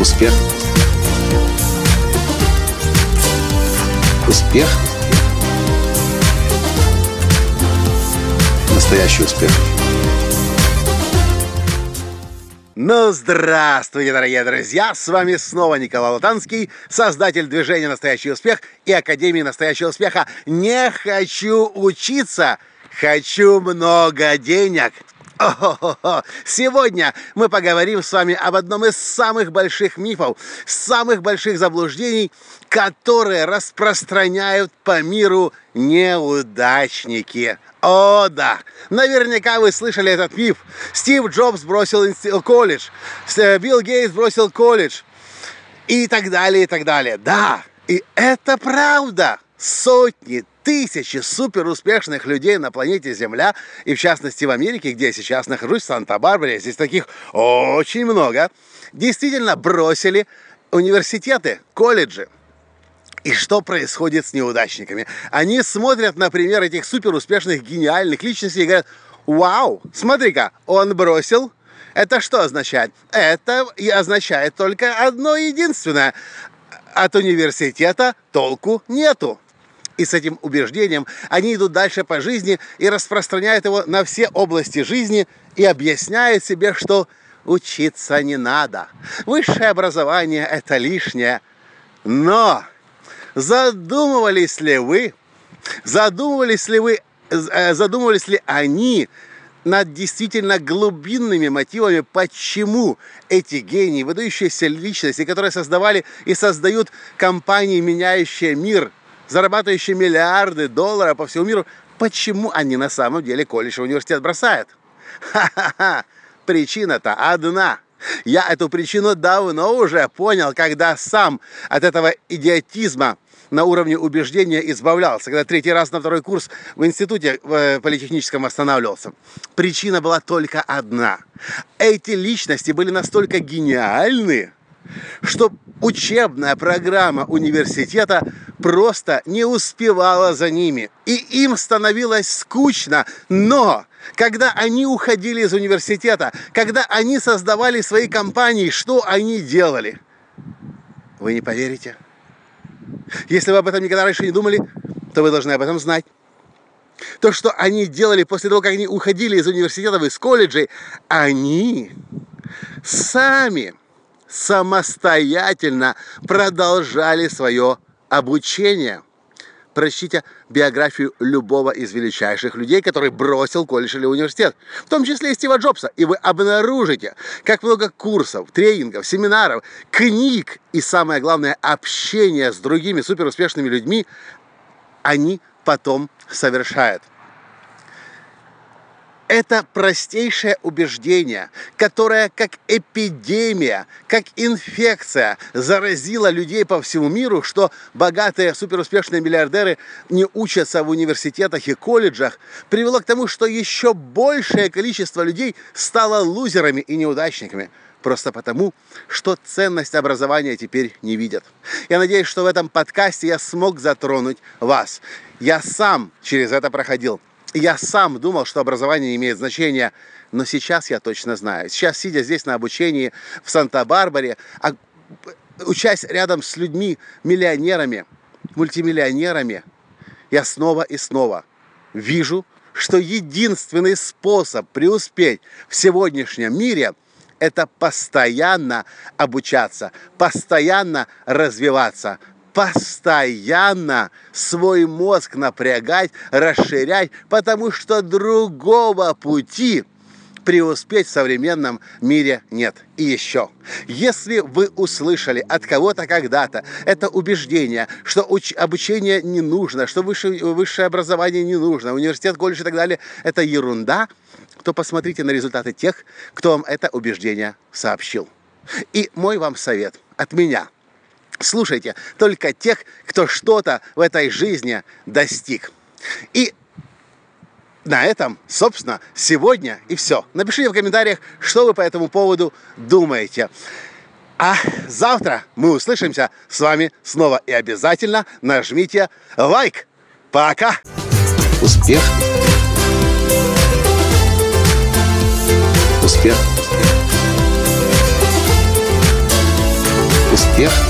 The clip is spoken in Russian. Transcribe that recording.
Успех. Успех. Настоящий успех. Ну, здравствуйте, дорогие друзья! С вами снова Николай Латанский, создатель движения «Настоящий успех» и Академии «Настоящего успеха». Не хочу учиться, хочу много денег. О-хо-хо-хо. Сегодня мы поговорим с вами об одном из самых больших мифов, самых больших заблуждений, которые распространяют по миру неудачники. О, да! Наверняка вы слышали этот миф. Стив Джобс бросил колледж, э, Билл Гейтс бросил колледж и так далее, и так далее. Да, и это правда. Сотни, тысячи суперуспешных людей на планете Земля, и в частности в Америке, где я сейчас нахожусь, в Санта-Барбаре, здесь таких очень много, действительно бросили университеты, колледжи. И что происходит с неудачниками? Они смотрят, например, этих суперуспешных, гениальных личностей и говорят, вау, смотри-ка, он бросил, это что означает? Это и означает только одно единственное. От университета толку нету. И с этим убеждением они идут дальше по жизни и распространяют его на все области жизни и объясняют себе, что учиться не надо. Высшее образование – это лишнее. Но задумывались ли вы, задумывались ли вы, э, задумывались ли они над действительно глубинными мотивами, почему эти гении, выдающиеся личности, которые создавали и создают компании, меняющие мир – зарабатывающие миллиарды долларов по всему миру, почему они на самом деле колледж и университет бросают? Ха-ха-ха! Причина-то одна. Я эту причину давно уже понял, когда сам от этого идиотизма на уровне убеждения избавлялся, когда третий раз на второй курс в институте в э, политехническом останавливался. Причина была только одна. Эти личности были настолько гениальны, что учебная программа университета просто не успевала за ними. И им становилось скучно. Но когда они уходили из университета, когда они создавали свои компании, что они делали? Вы не поверите? Если вы об этом никогда раньше не думали, то вы должны об этом знать. То, что они делали после того, как они уходили из университетов, из колледжей, они сами самостоятельно продолжали свое обучение. Прочтите биографию любого из величайших людей, который бросил колледж или университет, в том числе и Стива Джобса, и вы обнаружите, как много курсов, тренингов, семинаров, книг и, самое главное, общения с другими суперуспешными людьми они потом совершают. Это простейшее убеждение, которое как эпидемия, как инфекция заразило людей по всему миру, что богатые суперуспешные миллиардеры не учатся в университетах и колледжах, привело к тому, что еще большее количество людей стало лузерами и неудачниками просто потому, что ценность образования теперь не видят. Я надеюсь, что в этом подкасте я смог затронуть вас. Я сам через это проходил. Я сам думал, что образование не имеет значения, но сейчас я точно знаю. Сейчас, сидя здесь на обучении в Санта-Барбаре, а, учась рядом с людьми, миллионерами, мультимиллионерами, я снова и снова вижу, что единственный способ преуспеть в сегодняшнем мире – это постоянно обучаться, постоянно развиваться, постоянно свой мозг напрягать, расширять, потому что другого пути преуспеть в современном мире нет. И еще, если вы услышали от кого-то когда-то это убеждение, что уч- обучение не нужно, что высшее, высшее образование не нужно, университет, колледж и так далее, это ерунда, то посмотрите на результаты тех, кто вам это убеждение сообщил. И мой вам совет от меня – Слушайте только тех, кто что-то в этой жизни достиг. И на этом, собственно, сегодня и все. Напишите в комментариях, что вы по этому поводу думаете. А завтра мы услышимся с вами снова. И обязательно нажмите лайк. Пока! Успех! Успех! Успех.